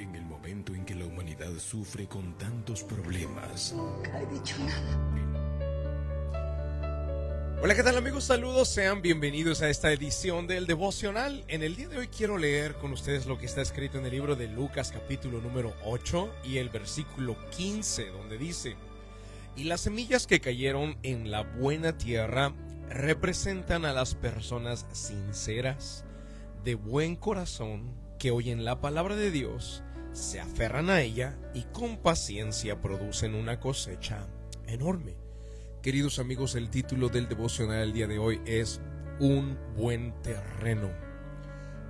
En el momento en que la humanidad sufre con tantos problemas. Nunca he dicho nada. Hola, ¿qué tal amigos? Saludos, sean bienvenidos a esta edición del devocional. En el día de hoy quiero leer con ustedes lo que está escrito en el libro de Lucas capítulo número 8 y el versículo 15, donde dice, y las semillas que cayeron en la buena tierra representan a las personas sinceras, de buen corazón, que oyen la palabra de Dios, se aferran a ella y con paciencia producen una cosecha enorme. Queridos amigos, el título del devocional del día de hoy es Un buen terreno.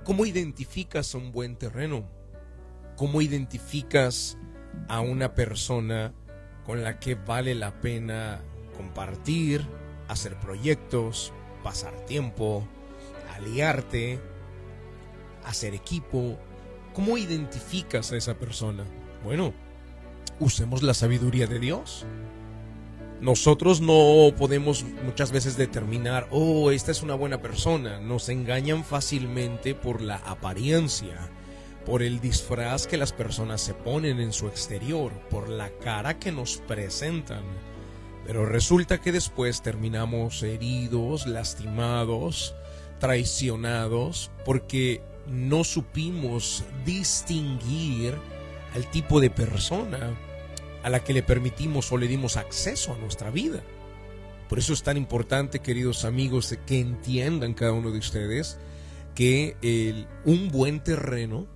¿Cómo identificas un buen terreno? ¿Cómo identificas a una persona con la que vale la pena compartir, hacer proyectos, pasar tiempo, aliarte, hacer equipo? ¿Cómo identificas a esa persona? Bueno, usemos la sabiduría de Dios. Nosotros no podemos muchas veces determinar, oh, esta es una buena persona. Nos engañan fácilmente por la apariencia, por el disfraz que las personas se ponen en su exterior, por la cara que nos presentan. Pero resulta que después terminamos heridos, lastimados, traicionados, porque no supimos distinguir al tipo de persona a la que le permitimos o le dimos acceso a nuestra vida. Por eso es tan importante, queridos amigos, que entiendan cada uno de ustedes que un buen terreno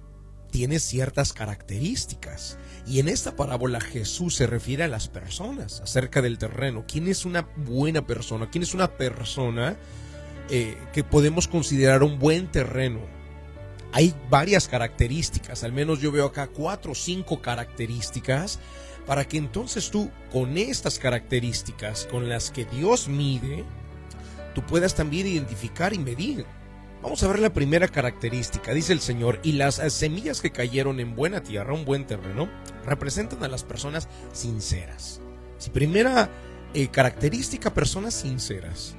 tiene ciertas características. Y en esta parábola Jesús se refiere a las personas acerca del terreno. ¿Quién es una buena persona? ¿Quién es una persona eh, que podemos considerar un buen terreno? Hay varias características, al menos yo veo acá cuatro o cinco características para que entonces tú, con estas características con las que Dios mide, tú puedas también identificar y medir. Vamos a ver la primera característica, dice el Señor, y las semillas que cayeron en buena tierra, un buen terreno, representan a las personas sinceras. Si primera eh, característica, personas sinceras.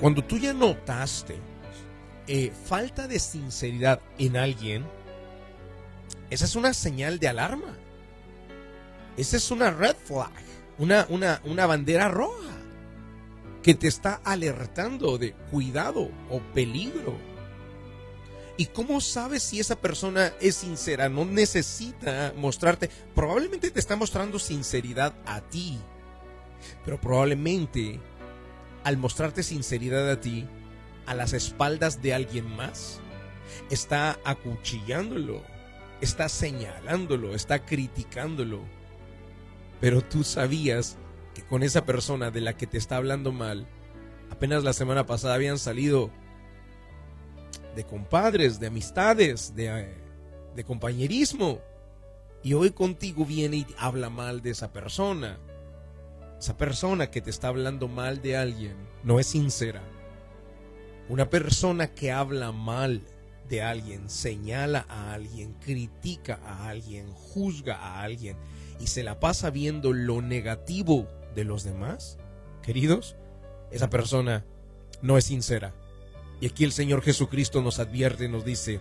Cuando tú ya notaste eh, falta de sinceridad en alguien, esa es una señal de alarma. Esa es una red flag, una, una, una bandera roja que te está alertando de cuidado o peligro. ¿Y cómo sabes si esa persona es sincera? No necesita mostrarte. Probablemente te está mostrando sinceridad a ti. Pero probablemente al mostrarte sinceridad a ti, a las espaldas de alguien más, está acuchillándolo, está señalándolo, está criticándolo pero tú sabías que con esa persona de la que te está hablando mal, apenas la semana pasada habían salido de compadres, de amistades, de, de compañerismo. Y hoy contigo viene y habla mal de esa persona. Esa persona que te está hablando mal de alguien no es sincera. Una persona que habla mal de alguien, señala a alguien, critica a alguien, juzga a alguien, y se la pasa viendo lo negativo de los demás, queridos, esa persona no es sincera. Y aquí el Señor Jesucristo nos advierte, nos dice,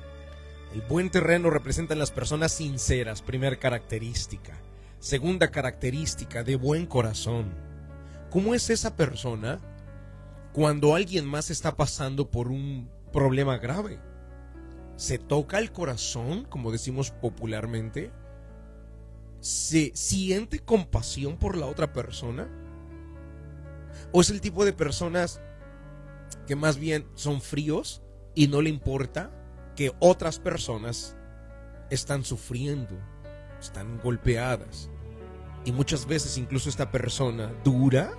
el buen terreno representa las personas sinceras, primera característica. Segunda característica, de buen corazón. ¿Cómo es esa persona cuando alguien más está pasando por un problema grave? ¿Se toca el corazón, como decimos popularmente? se siente compasión por la otra persona? ¿O es el tipo de personas que más bien son fríos y no le importa que otras personas están sufriendo, están golpeadas? Y muchas veces incluso esta persona dura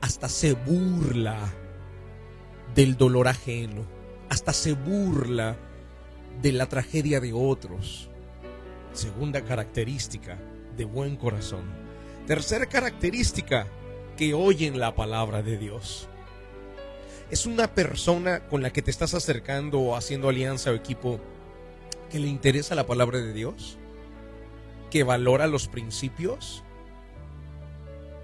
hasta se burla del dolor ajeno, hasta se burla de la tragedia de otros. Segunda característica, de buen corazón. Tercera característica, que oyen la palabra de Dios. Es una persona con la que te estás acercando o haciendo alianza o equipo que le interesa la palabra de Dios, que valora los principios,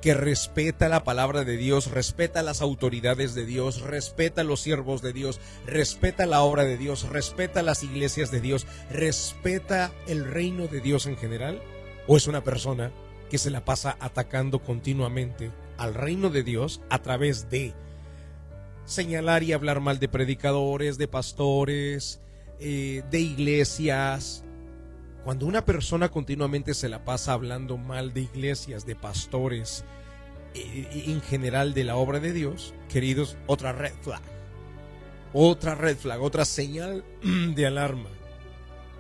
que respeta la palabra de Dios, respeta las autoridades de Dios, respeta los siervos de Dios, respeta la obra de Dios, respeta las iglesias de Dios, respeta el reino de Dios en general? ¿O es una persona que se la pasa atacando continuamente al reino de Dios a través de señalar y hablar mal de predicadores, de pastores, eh, de iglesias? Cuando una persona continuamente se la pasa hablando mal de iglesias, de pastores, en general de la obra de Dios, queridos, otra red flag. Otra red flag, otra señal de alarma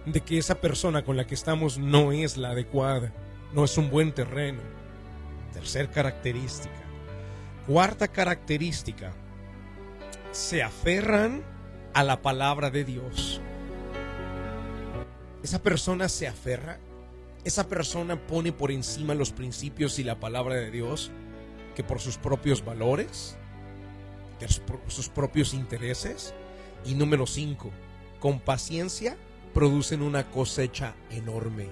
de que esa persona con la que estamos no es la adecuada, no es un buen terreno. Tercer característica. Cuarta característica. Se aferran a la palabra de Dios. Esa persona se aferra. Esa persona pone por encima los principios y la palabra de Dios que por sus propios valores, que por sus propios intereses. Y número cinco, con paciencia producen una cosecha enorme.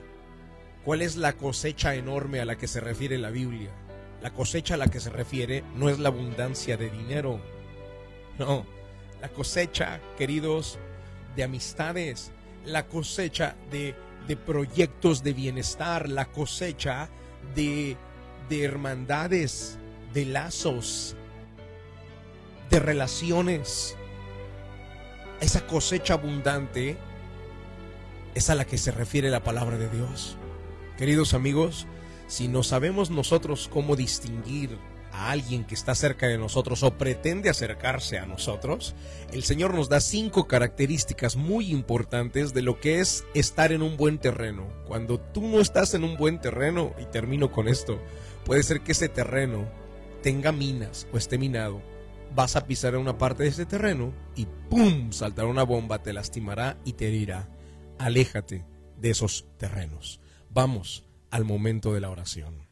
¿Cuál es la cosecha enorme a la que se refiere la Biblia? La cosecha a la que se refiere no es la abundancia de dinero. No, la cosecha, queridos, de amistades, la cosecha de, de proyectos de bienestar, la cosecha de, de hermandades, de lazos, de relaciones. Esa cosecha abundante es a la que se refiere la palabra de Dios. Queridos amigos, si no sabemos nosotros cómo distinguir a alguien que está cerca de nosotros o pretende acercarse a nosotros, el Señor nos da cinco características muy importantes de lo que es estar en un buen terreno. Cuando tú no estás en un buen terreno, y termino con esto, puede ser que ese terreno tenga minas o esté minado, vas a pisar en una parte de ese terreno y ¡pum! saltará una bomba, te lastimará y te herirá. Aléjate de esos terrenos. Vamos al momento de la oración.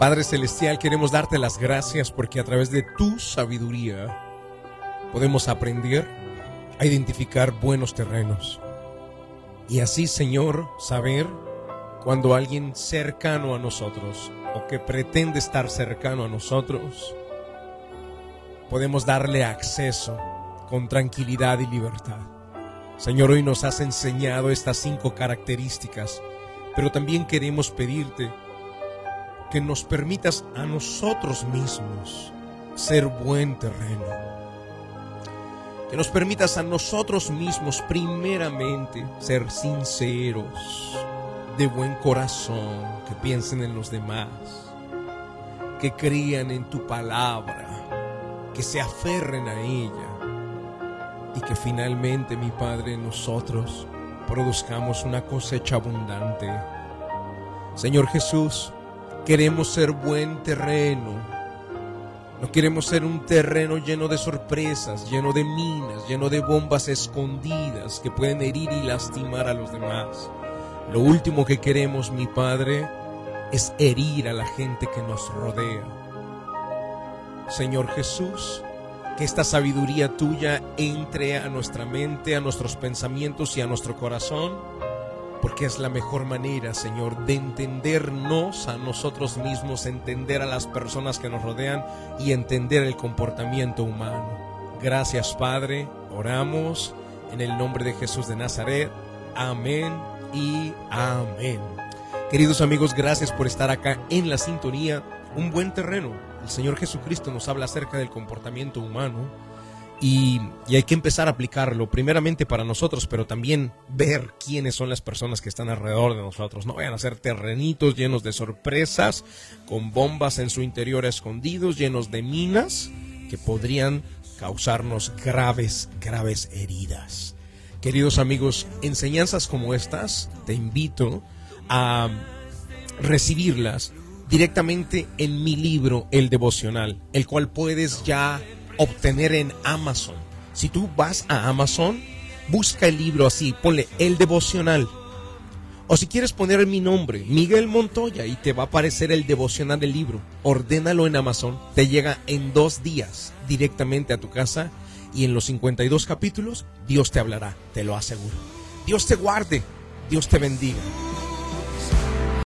Padre Celestial, queremos darte las gracias porque a través de tu sabiduría podemos aprender a identificar buenos terrenos. Y así, Señor, saber cuando alguien cercano a nosotros o que pretende estar cercano a nosotros, podemos darle acceso con tranquilidad y libertad. Señor, hoy nos has enseñado estas cinco características, pero también queremos pedirte que nos permitas a nosotros mismos ser buen terreno. Que nos permitas a nosotros mismos primeramente ser sinceros, de buen corazón, que piensen en los demás, que crean en tu palabra, que se aferren a ella y que finalmente, mi Padre, nosotros produzcamos una cosecha abundante. Señor Jesús, queremos ser buen terreno. No queremos ser un terreno lleno de sorpresas, lleno de minas, lleno de bombas escondidas que pueden herir y lastimar a los demás. Lo último que queremos, mi Padre, es herir a la gente que nos rodea. Señor Jesús, que esta sabiduría tuya entre a nuestra mente, a nuestros pensamientos y a nuestro corazón, porque es la mejor manera, Señor, de entendernos a nosotros mismos, entender a las personas que nos rodean y entender el comportamiento humano. Gracias, Padre. Oramos en el nombre de Jesús de Nazaret. Amén y amén. Queridos amigos, gracias por estar acá en la sintonía. Un buen terreno. El Señor Jesucristo nos habla acerca del comportamiento humano y, hay que empezar a aplicarlo primeramente para nosotros, pero también ver quiénes son las personas que están alrededor de nosotros. No vayan a ser terrenitos llenos de sorpresas, con bombas en su interior escondidos, llenos de minas que podrían causarnos graves, graves heridas. Queridos amigos, enseñanzas como estas te invito a recibirlas directamente en mi libro El Devocional, el cual puedes ya obtener en Amazon. Si tú vas a Amazon, busca el libro así, ponle El Devocional. O si quieres poner mi nombre, Miguel Montoya, y te va a aparecer el devocional del libro. Ordénalo en Amazon. Te llega en dos días directamente a tu casa y en los 52 capítulos Dios te hablará, te lo aseguro. Dios te guarde, Dios te bendiga.